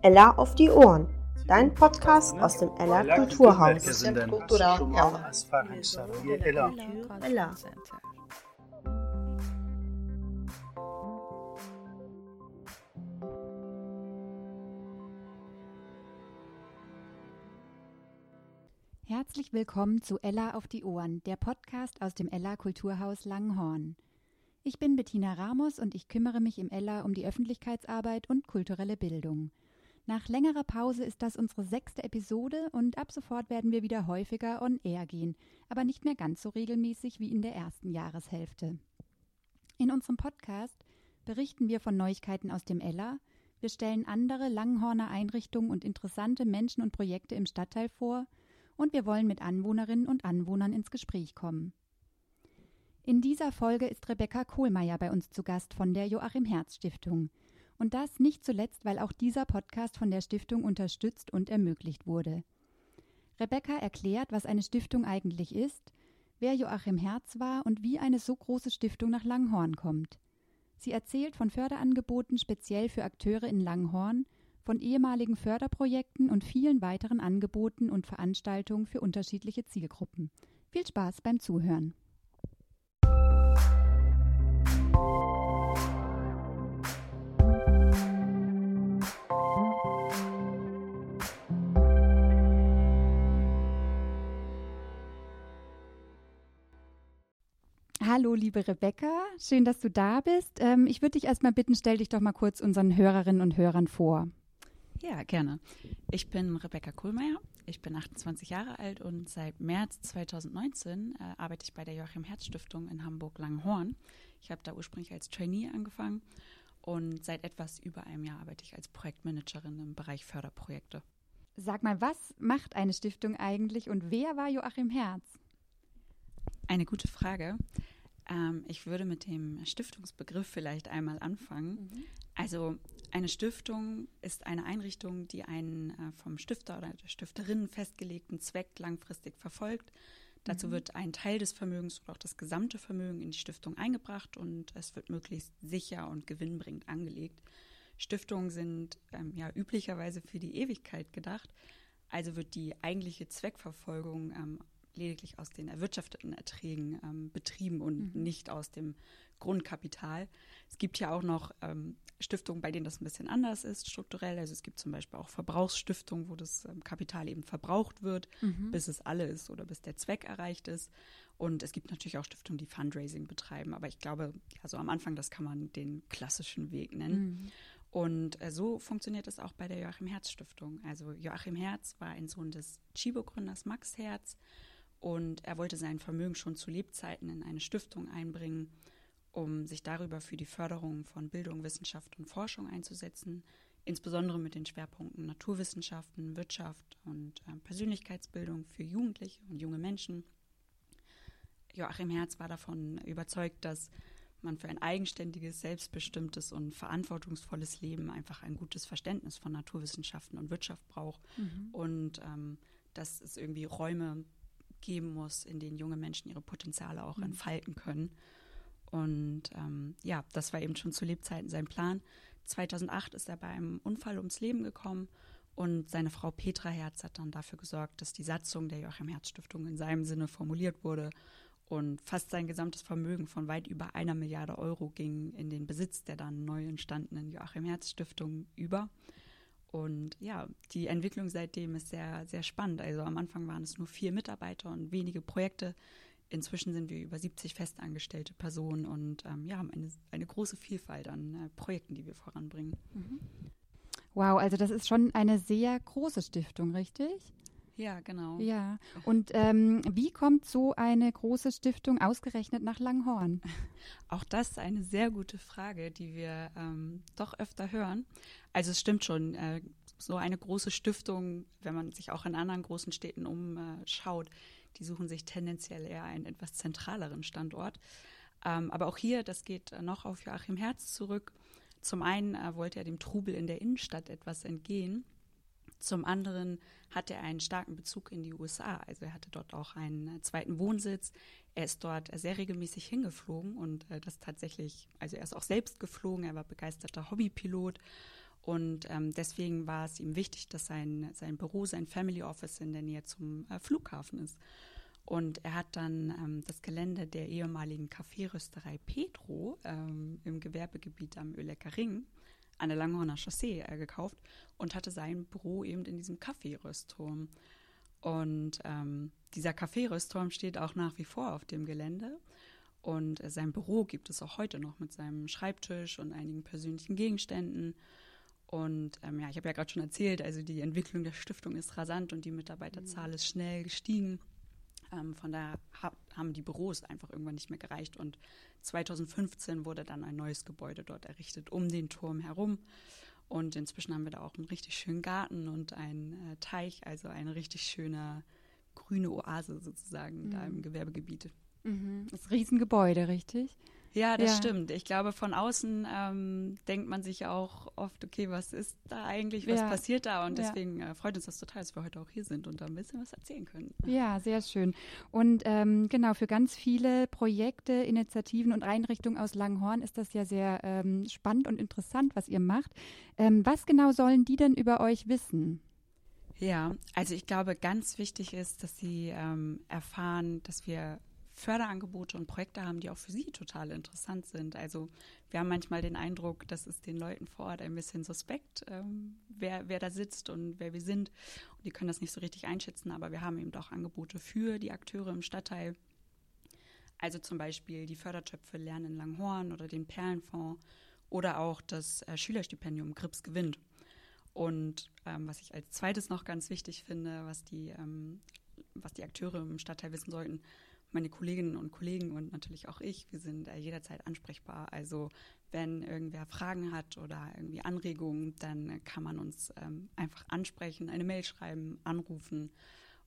Ella auf die Ohren, dein Podcast aus dem Ella Kulturhaus. Ella. Herzlich willkommen zu Ella auf die Ohren, der Podcast aus dem Ella Kulturhaus Langhorn. Ich bin Bettina Ramos und ich kümmere mich im Ella um die Öffentlichkeitsarbeit und kulturelle Bildung. Nach längerer Pause ist das unsere sechste Episode und ab sofort werden wir wieder häufiger on air gehen, aber nicht mehr ganz so regelmäßig wie in der ersten Jahreshälfte. In unserem Podcast berichten wir von Neuigkeiten aus dem Ella, wir stellen andere Langhorner Einrichtungen und interessante Menschen und Projekte im Stadtteil vor und wir wollen mit Anwohnerinnen und Anwohnern ins Gespräch kommen. In dieser Folge ist Rebecca Kohlmeier bei uns zu Gast von der Joachim Herz Stiftung. Und das nicht zuletzt, weil auch dieser Podcast von der Stiftung unterstützt und ermöglicht wurde. Rebecca erklärt, was eine Stiftung eigentlich ist, wer Joachim Herz war und wie eine so große Stiftung nach Langhorn kommt. Sie erzählt von Förderangeboten speziell für Akteure in Langhorn, von ehemaligen Förderprojekten und vielen weiteren Angeboten und Veranstaltungen für unterschiedliche Zielgruppen. Viel Spaß beim Zuhören. Hallo, liebe Rebecca, schön, dass du da bist. Ähm, ich würde dich erstmal bitten, stell dich doch mal kurz unseren Hörerinnen und Hörern vor. Ja, gerne. Ich bin Rebecca Kohlmeier. Ich bin 28 Jahre alt und seit März 2019 äh, arbeite ich bei der Joachim Herz Stiftung in Hamburg-Langhorn. Ich habe da ursprünglich als Trainee angefangen und seit etwas über einem Jahr arbeite ich als Projektmanagerin im Bereich Förderprojekte. Sag mal, was macht eine Stiftung eigentlich und wer war Joachim Herz? Eine gute Frage. Ähm, ich würde mit dem Stiftungsbegriff vielleicht einmal anfangen. Mhm. Also eine Stiftung ist eine Einrichtung, die einen äh, vom Stifter oder der Stifterin festgelegten Zweck langfristig verfolgt. Dazu Mhm. wird ein Teil des Vermögens oder auch das gesamte Vermögen in die Stiftung eingebracht und es wird möglichst sicher und gewinnbringend angelegt. Stiftungen sind ähm, ja üblicherweise für die Ewigkeit gedacht, also wird die eigentliche Zweckverfolgung ähm, lediglich aus den erwirtschafteten Erträgen ähm, betrieben und Mhm. nicht aus dem Grundkapital. Es gibt ja auch noch ähm, Stiftungen, bei denen das ein bisschen anders ist strukturell. Also es gibt zum Beispiel auch Verbrauchsstiftungen, wo das ähm, Kapital eben verbraucht wird, Mhm. bis es alle ist oder bis der Zweck erreicht ist. Und es gibt natürlich auch Stiftungen, die Fundraising betreiben. Aber ich glaube, also am Anfang, das kann man den klassischen Weg nennen. Mhm. Und äh, so funktioniert es auch bei der Joachim Herz Stiftung. Also Joachim Herz war ein Sohn des Chibo-Gründers Max Herz und er wollte sein Vermögen schon zu Lebzeiten in eine Stiftung einbringen, um sich darüber für die Förderung von Bildung, Wissenschaft und Forschung einzusetzen, insbesondere mit den Schwerpunkten Naturwissenschaften, Wirtschaft und äh, Persönlichkeitsbildung für Jugendliche und junge Menschen. Joachim Herz war davon überzeugt, dass man für ein eigenständiges, selbstbestimmtes und verantwortungsvolles Leben einfach ein gutes Verständnis von Naturwissenschaften und Wirtschaft braucht Mhm. und ähm, dass es irgendwie Räume geben muss, in denen junge Menschen ihre Potenziale auch Mhm. entfalten können. Und ähm, ja, das war eben schon zu Lebzeiten sein Plan. 2008 ist er bei einem Unfall ums Leben gekommen und seine Frau Petra Herz hat dann dafür gesorgt, dass die Satzung der Joachim Herz Stiftung in seinem Sinne formuliert wurde und fast sein gesamtes Vermögen von weit über einer Milliarde Euro ging in den Besitz der dann neu entstandenen Joachim Herz Stiftung über. Und ja, die Entwicklung seitdem ist sehr, sehr spannend. Also am Anfang waren es nur vier Mitarbeiter und wenige Projekte. Inzwischen sind wir über 70 festangestellte Personen und ähm, ja, haben eine, eine große Vielfalt an äh, Projekten, die wir voranbringen. Wow, also das ist schon eine sehr große Stiftung, richtig? Ja, genau. Ja. Und ähm, wie kommt so eine große Stiftung ausgerechnet nach Langhorn? Auch das ist eine sehr gute Frage, die wir ähm, doch öfter hören. Also es stimmt schon, äh, so eine große Stiftung, wenn man sich auch in anderen großen Städten umschaut, die suchen sich tendenziell eher einen etwas zentraleren Standort. Ähm, aber auch hier, das geht noch auf Joachim Herz zurück. Zum einen äh, wollte er dem Trubel in der Innenstadt etwas entgehen. Zum anderen hat er einen starken Bezug in die USA. Also er hatte dort auch einen äh, zweiten Wohnsitz. Er ist dort sehr regelmäßig hingeflogen und äh, das tatsächlich, also er ist auch selbst geflogen, er war begeisterter Hobbypilot. Und ähm, deswegen war es ihm wichtig, dass sein, sein Büro, sein Family Office in der Nähe zum äh, Flughafen ist. Und er hat dann ähm, das Gelände der ehemaligen Kaffeerösterei Petro ähm, im Gewerbegebiet am Ölecker Ring an der Langhorner Chaussee äh, gekauft und hatte sein Büro eben in diesem Kaffeeröstturm. Und ähm, dieser Kaffeeröstturm steht auch nach wie vor auf dem Gelände. Und äh, sein Büro gibt es auch heute noch mit seinem Schreibtisch und einigen persönlichen Gegenständen. Und ähm, ja, ich habe ja gerade schon erzählt, also die Entwicklung der Stiftung ist rasant und die Mitarbeiterzahl mhm. ist schnell gestiegen. Ähm, von daher ha haben die Büros einfach irgendwann nicht mehr gereicht. Und 2015 wurde dann ein neues Gebäude dort errichtet, um den Turm herum. Und inzwischen haben wir da auch einen richtig schönen Garten und einen äh, Teich, also eine richtig schöne grüne Oase sozusagen mhm. da im Gewerbegebiet. Mhm. Das Riesengebäude, richtig? Ja, das ja. stimmt. Ich glaube, von außen ähm, denkt man sich auch oft, okay, was ist da eigentlich, was ja. passiert da? Und deswegen äh, freut uns das total, dass wir heute auch hier sind und da ein bisschen was erzählen können. Ja, sehr schön. Und ähm, genau, für ganz viele Projekte, Initiativen und Einrichtungen aus Langhorn ist das ja sehr ähm, spannend und interessant, was ihr macht. Ähm, was genau sollen die denn über euch wissen? Ja, also ich glaube, ganz wichtig ist, dass sie ähm, erfahren, dass wir Förderangebote und Projekte haben, die auch für sie total interessant sind. Also wir haben manchmal den Eindruck, dass es den Leuten vor Ort ein bisschen suspekt, ähm, wer, wer da sitzt und wer wir sind. Und die können das nicht so richtig einschätzen, aber wir haben eben auch Angebote für die Akteure im Stadtteil. Also zum Beispiel die Fördertöpfe Lernen in Langhorn oder den Perlenfonds oder auch das äh, Schülerstipendium Grips gewinnt. Und ähm, was ich als zweites noch ganz wichtig finde, was die, ähm, was die Akteure im Stadtteil wissen sollten, meine Kolleginnen und Kollegen und natürlich auch ich, wir sind äh, jederzeit ansprechbar. Also wenn irgendwer Fragen hat oder irgendwie Anregungen, dann kann man uns ähm, einfach ansprechen, eine Mail schreiben, anrufen.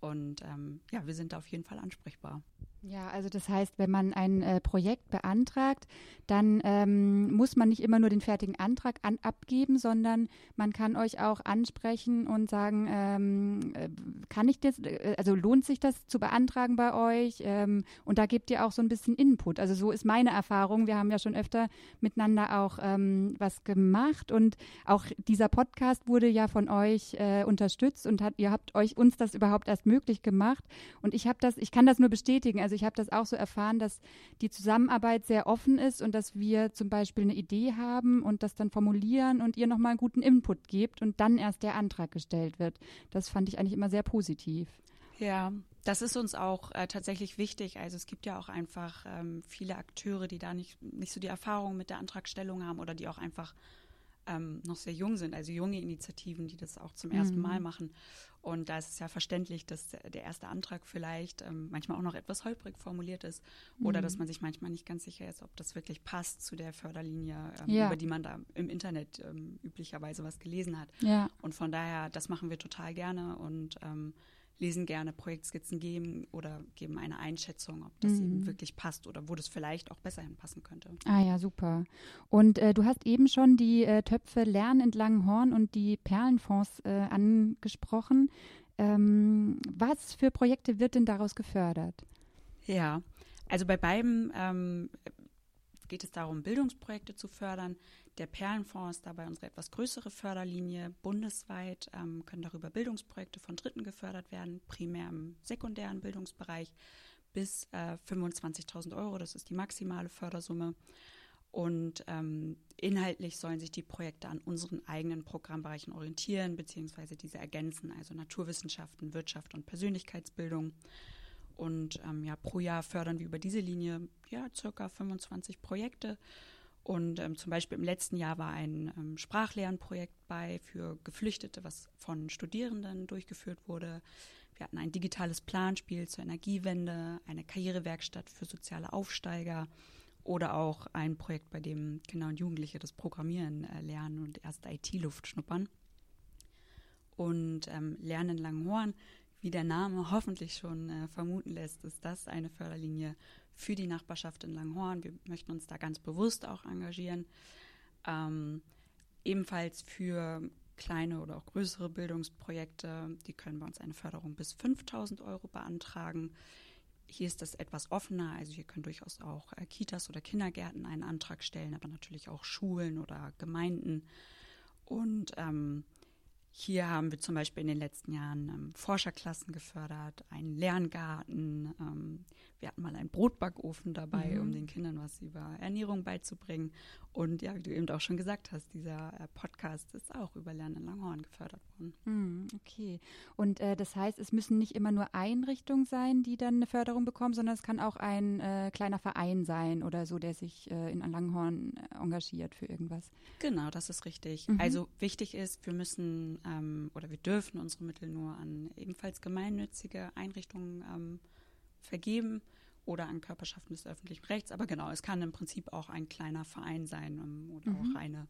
Und ähm, ja, wir sind da auf jeden Fall ansprechbar. Ja, also das heißt, wenn man ein äh, Projekt beantragt, dann ähm, muss man nicht immer nur den fertigen Antrag an, abgeben, sondern man kann euch auch ansprechen und sagen, ähm, äh, kann ich das, äh, also lohnt sich das zu beantragen bei euch? Ähm, und da gebt ihr auch so ein bisschen Input. Also so ist meine Erfahrung. Wir haben ja schon öfter miteinander auch ähm, was gemacht und auch dieser Podcast wurde ja von euch äh, unterstützt und hat, ihr habt euch uns das überhaupt erst möglich gemacht. Und ich habe das, ich kann das nur bestätigen. Also also ich habe das auch so erfahren, dass die Zusammenarbeit sehr offen ist und dass wir zum Beispiel eine Idee haben und das dann formulieren und ihr nochmal einen guten Input gebt und dann erst der Antrag gestellt wird. Das fand ich eigentlich immer sehr positiv. Ja, das ist uns auch äh, tatsächlich wichtig. Also es gibt ja auch einfach ähm, viele Akteure, die da nicht, nicht so die Erfahrung mit der Antragstellung haben oder die auch einfach ähm, noch sehr jung sind, also junge Initiativen, die das auch zum ersten mhm. Mal machen. Und da ist es ja verständlich, dass der erste Antrag vielleicht ähm, manchmal auch noch etwas holprig formuliert ist oder mhm. dass man sich manchmal nicht ganz sicher ist, ob das wirklich passt zu der Förderlinie, ähm, ja. über die man da im Internet ähm, üblicherweise was gelesen hat. Ja. Und von daher, das machen wir total gerne und ähm, lesen gerne Projektskizzen geben oder geben eine Einschätzung, ob das mhm. eben wirklich passt oder wo das vielleicht auch besser hinpassen könnte. Ah ja, super. Und äh, du hast eben schon die äh, Töpfe Lernen entlang Horn und die Perlenfonds äh, angesprochen. Ähm, was für Projekte wird denn daraus gefördert? Ja, also bei beiden ähm, geht es darum, Bildungsprojekte zu fördern. Der Perlenfonds ist dabei unsere etwas größere Förderlinie. Bundesweit ähm, können darüber Bildungsprojekte von Dritten gefördert werden, primär im sekundären Bildungsbereich bis äh, 25.000 Euro. Das ist die maximale Fördersumme. Und ähm, inhaltlich sollen sich die Projekte an unseren eigenen Programmbereichen orientieren, beziehungsweise diese ergänzen, also Naturwissenschaften, Wirtschaft und Persönlichkeitsbildung. Und ähm, ja, pro Jahr fördern wir über diese Linie ja circa 25 Projekte und ähm, zum Beispiel im letzten Jahr war ein ähm, Sprachlernprojekt bei für Geflüchtete, was von Studierenden durchgeführt wurde. Wir hatten ein digitales Planspiel zur Energiewende, eine Karrierewerkstatt für soziale Aufsteiger oder auch ein Projekt, bei dem Kinder und Jugendliche das Programmieren äh, lernen und erst IT-Luft schnuppern. Und ähm, Lernen in Langhorn, wie der Name hoffentlich schon äh, vermuten lässt, ist das eine Förderlinie für die Nachbarschaft in Langhorn. Wir möchten uns da ganz bewusst auch engagieren. Ähm, ebenfalls für kleine oder auch größere Bildungsprojekte, die können bei uns eine Förderung bis 5000 Euro beantragen. Hier ist das etwas offener, also hier können durchaus auch äh, Kitas oder Kindergärten einen Antrag stellen, aber natürlich auch Schulen oder Gemeinden. Und ähm, hier haben wir zum Beispiel in den letzten Jahren ähm, Forscherklassen gefördert, einen Lerngarten. Ähm, wir hatten mal einen Brotbackofen dabei, mhm. um den Kindern was über Ernährung beizubringen. Und ja, wie du eben auch schon gesagt hast, dieser äh, Podcast ist auch über Lernen in Langhorn gefördert worden. Mhm, okay. Und äh, das heißt, es müssen nicht immer nur Einrichtungen sein, die dann eine Förderung bekommen, sondern es kann auch ein äh, kleiner Verein sein oder so, der sich äh, in Langhorn engagiert für irgendwas. Genau, das ist richtig. Mhm. Also wichtig ist, wir müssen ähm, oder wir dürfen unsere Mittel nur an ebenfalls gemeinnützige Einrichtungen ähm, vergeben oder an Körperschaften des öffentlichen Rechts. Aber genau, es kann im Prinzip auch ein kleiner Verein sein um, oder mhm. auch eine,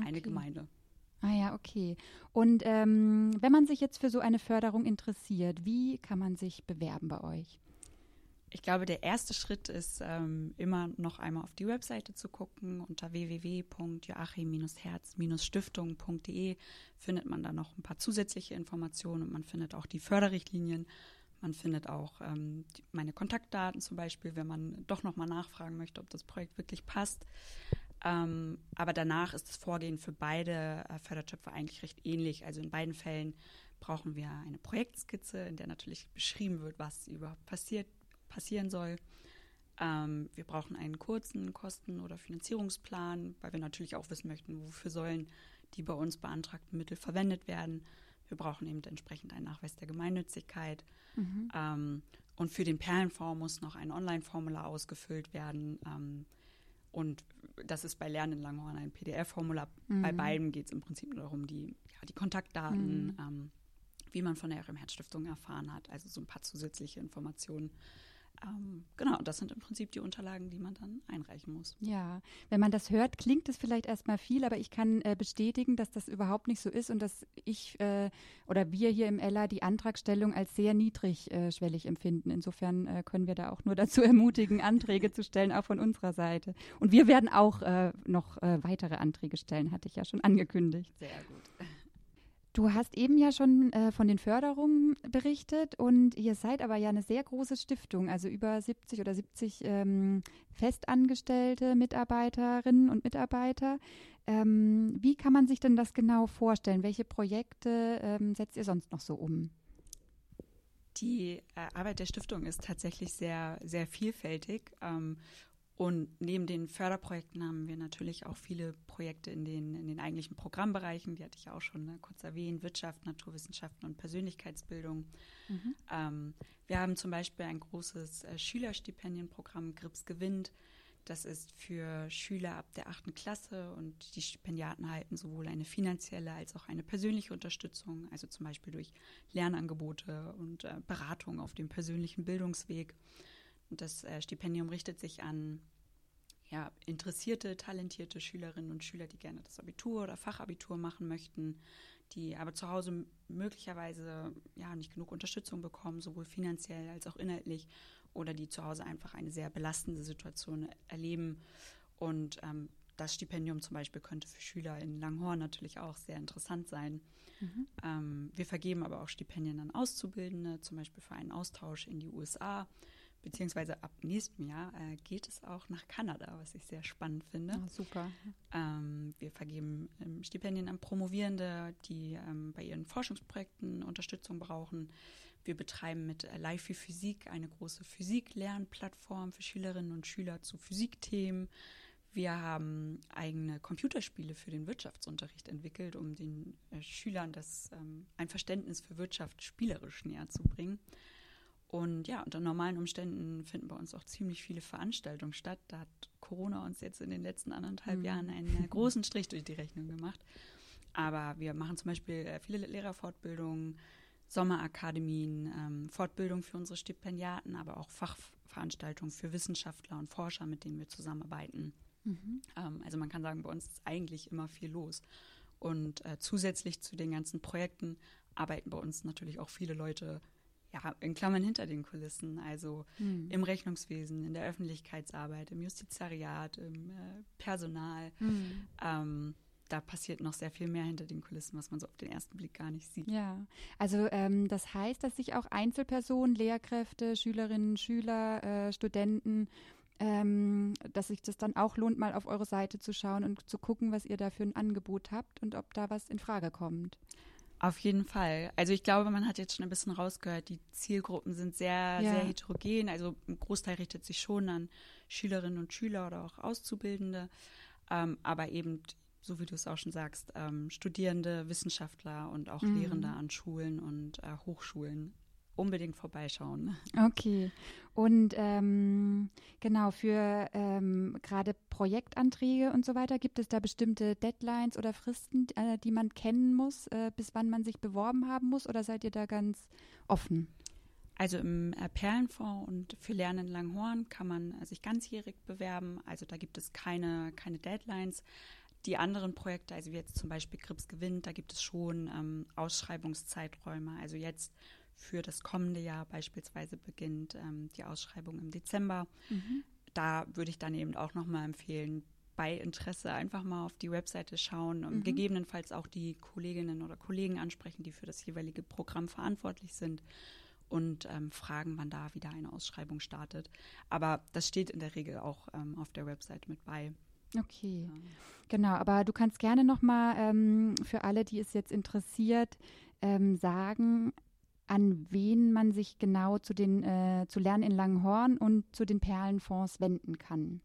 eine okay. Gemeinde. Ah ja, okay. Und ähm, wenn man sich jetzt für so eine Förderung interessiert, wie kann man sich bewerben bei euch? Ich glaube, der erste Schritt ist ähm, immer noch einmal auf die Webseite zu gucken. Unter www.joachim-herz-stiftung.de findet man da noch ein paar zusätzliche Informationen und man findet auch die Förderrichtlinien man findet auch ähm, die, meine Kontaktdaten zum Beispiel, wenn man doch nochmal nachfragen möchte, ob das Projekt wirklich passt. Ähm, aber danach ist das Vorgehen für beide äh, Fördertöpfe eigentlich recht ähnlich. Also in beiden Fällen brauchen wir eine Projektskizze, in der natürlich beschrieben wird, was überhaupt passiert, passieren soll. Ähm, wir brauchen einen kurzen Kosten- oder Finanzierungsplan, weil wir natürlich auch wissen möchten, wofür sollen die bei uns beantragten Mittel verwendet werden. Wir brauchen eben entsprechend einen Nachweis der Gemeinnützigkeit. Mhm. Ähm, und für den Perlenfonds muss noch ein Online-Formular ausgefüllt werden. Ähm, und das ist bei Lernen in Langhorn ein PDF-Formular. Mhm. Bei beiden geht es im Prinzip nur darum, die, ja, die Kontaktdaten, mhm. ähm, wie man von der RM Herzstiftung erfahren hat, also so ein paar zusätzliche Informationen. Ähm, genau, das sind im Prinzip die Unterlagen, die man dann einreichen muss. Ja, wenn man das hört, klingt es vielleicht erstmal viel, aber ich kann äh, bestätigen, dass das überhaupt nicht so ist und dass ich äh, oder wir hier im Ella die Antragstellung als sehr niedrigschwellig äh, empfinden. Insofern äh, können wir da auch nur dazu ermutigen, Anträge zu stellen, auch von unserer Seite. Und wir werden auch äh, noch äh, weitere Anträge stellen, hatte ich ja schon angekündigt. Sehr gut. Du hast eben ja schon äh, von den Förderungen berichtet und ihr seid aber ja eine sehr große Stiftung, also über 70 oder 70 ähm, festangestellte Mitarbeiterinnen und Mitarbeiter. Ähm, wie kann man sich denn das genau vorstellen? Welche Projekte ähm, setzt ihr sonst noch so um? Die äh, Arbeit der Stiftung ist tatsächlich sehr, sehr vielfältig. Und neben den Förderprojekten haben wir natürlich auch viele Projekte in den, in den eigentlichen Programmbereichen, die hatte ich ja auch schon ne, kurz erwähnt, Wirtschaft, Naturwissenschaften und Persönlichkeitsbildung. Mhm. Ähm, wir haben zum Beispiel ein großes äh, Schülerstipendienprogramm Grips gewinnt. Das ist für Schüler ab der achten Klasse und die Stipendiaten halten sowohl eine finanzielle als auch eine persönliche Unterstützung, also zum Beispiel durch Lernangebote und äh, Beratung auf dem persönlichen Bildungsweg. Und das äh, Stipendium richtet sich an ja, interessierte, talentierte Schülerinnen und Schüler, die gerne das Abitur oder Fachabitur machen möchten, die aber zu Hause möglicherweise ja nicht genug Unterstützung bekommen, sowohl finanziell als auch inhaltlich, oder die zu Hause einfach eine sehr belastende Situation erleben. Und ähm, das Stipendium zum Beispiel könnte für Schüler in Langhorn natürlich auch sehr interessant sein. Mhm. Ähm, wir vergeben aber auch Stipendien an Auszubildende, zum Beispiel für einen Austausch in die USA beziehungsweise ab nächstem Jahr äh, geht es auch nach Kanada, was ich sehr spannend finde. Ah, super. Ähm, wir vergeben ähm, Stipendien an Promovierende, die ähm, bei ihren Forschungsprojekten Unterstützung brauchen. Wir betreiben mit äh, Live für Physik eine große Physik-Lernplattform für Schülerinnen und Schüler zu Physikthemen. Wir haben eigene Computerspiele für den Wirtschaftsunterricht entwickelt, um den äh, Schülern das ähm, ein Verständnis für Wirtschaft spielerisch näher zu bringen. Und ja, unter normalen Umständen finden bei uns auch ziemlich viele Veranstaltungen statt. Da hat Corona uns jetzt in den letzten anderthalb mhm. Jahren einen großen Strich durch die Rechnung gemacht. Aber wir machen zum Beispiel äh, viele Lehrerfortbildungen, Sommerakademien, ähm, Fortbildung für unsere Stipendiaten, aber auch Fachveranstaltungen für Wissenschaftler und Forscher, mit denen wir zusammenarbeiten. Mhm. Ähm, also man kann sagen, bei uns ist eigentlich immer viel los. Und äh, zusätzlich zu den ganzen Projekten arbeiten bei uns natürlich auch viele Leute ja, in Klammern hinter den Kulissen, also mhm. im Rechnungswesen, in der Öffentlichkeitsarbeit, im Justizariat, im äh, Personal. Mhm. Ähm, da passiert noch sehr viel mehr hinter den Kulissen, was man so auf den ersten Blick gar nicht sieht. Ja, also ähm, das heißt, dass sich auch Einzelpersonen, Lehrkräfte, Schülerinnen, Schüler, äh, Studenten, ähm, dass sich das dann auch lohnt, mal auf eure Seite zu schauen und zu gucken, was ihr da für ein Angebot habt und ob da was in Frage kommt. Auf jeden Fall. Also ich glaube, man hat jetzt schon ein bisschen rausgehört, die Zielgruppen sind sehr, ja. sehr heterogen. Also ein Großteil richtet sich schon an Schülerinnen und Schüler oder auch Auszubildende, ähm, aber eben so wie du es auch schon sagst, ähm, Studierende, Wissenschaftler und auch mhm. Lehrende an Schulen und äh, Hochschulen unbedingt vorbeischauen. Okay. Und ähm, genau, für ähm, gerade Projektanträge und so weiter, gibt es da bestimmte Deadlines oder Fristen, äh, die man kennen muss, äh, bis wann man sich beworben haben muss? Oder seid ihr da ganz offen? Also im äh, Perlenfonds und für Lernen in Langhorn kann man äh, sich ganzjährig bewerben. Also da gibt es keine, keine Deadlines. Die anderen Projekte, also wie jetzt zum Beispiel Grips gewinnt, da gibt es schon ähm, Ausschreibungszeiträume. Also jetzt für das kommende Jahr beispielsweise beginnt ähm, die Ausschreibung im Dezember. Mhm. Da würde ich dann eben auch nochmal empfehlen, bei Interesse einfach mal auf die Webseite schauen und mhm. gegebenenfalls auch die Kolleginnen oder Kollegen ansprechen, die für das jeweilige Programm verantwortlich sind und ähm, fragen, wann da wieder eine Ausschreibung startet. Aber das steht in der Regel auch ähm, auf der Webseite mit bei. Okay, genau. Aber du kannst gerne nochmal ähm, für alle, die es jetzt interessiert, ähm, sagen, an wen man sich genau zu den äh, zu Lernen in Langenhorn und zu den Perlenfonds wenden kann.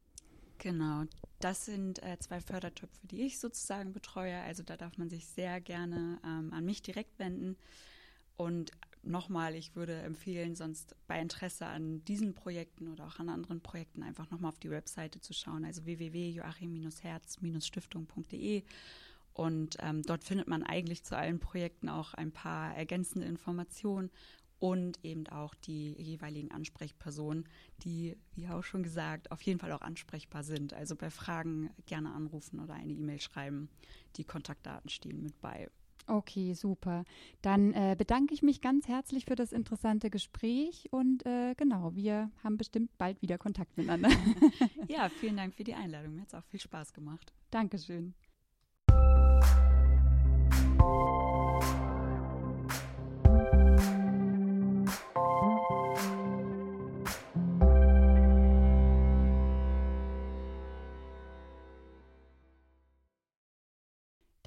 Genau, das sind äh, zwei Fördertöpfe, die ich sozusagen betreue. Also da darf man sich sehr gerne ähm, an mich direkt wenden. Und nochmal, ich würde empfehlen, sonst bei Interesse an diesen Projekten oder auch an anderen Projekten einfach nochmal auf die Webseite zu schauen, also www.joachim-herz-stiftung.de. Und ähm, dort findet man eigentlich zu allen Projekten auch ein paar ergänzende Informationen und eben auch die jeweiligen Ansprechpersonen, die, wie auch schon gesagt, auf jeden Fall auch ansprechbar sind. Also bei Fragen gerne anrufen oder eine E-Mail schreiben. Die Kontaktdaten stehen mit bei. Okay, super. Dann äh, bedanke ich mich ganz herzlich für das interessante Gespräch und äh, genau, wir haben bestimmt bald wieder Kontakt miteinander. ja, vielen Dank für die Einladung. Mir hat es auch viel Spaß gemacht. Dankeschön.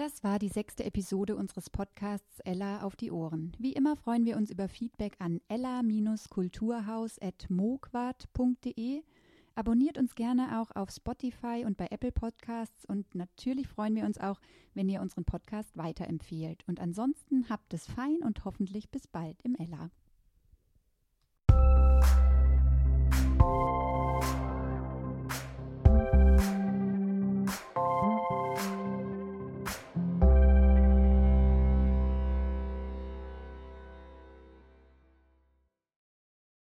Das war die sechste Episode unseres Podcasts Ella auf die Ohren. Wie immer freuen wir uns über Feedback an ella-kulturhaus.mogwart.de. Abonniert uns gerne auch auf Spotify und bei Apple Podcasts und natürlich freuen wir uns auch, wenn ihr unseren Podcast weiterempfehlt. Und ansonsten habt es fein und hoffentlich bis bald im Ella.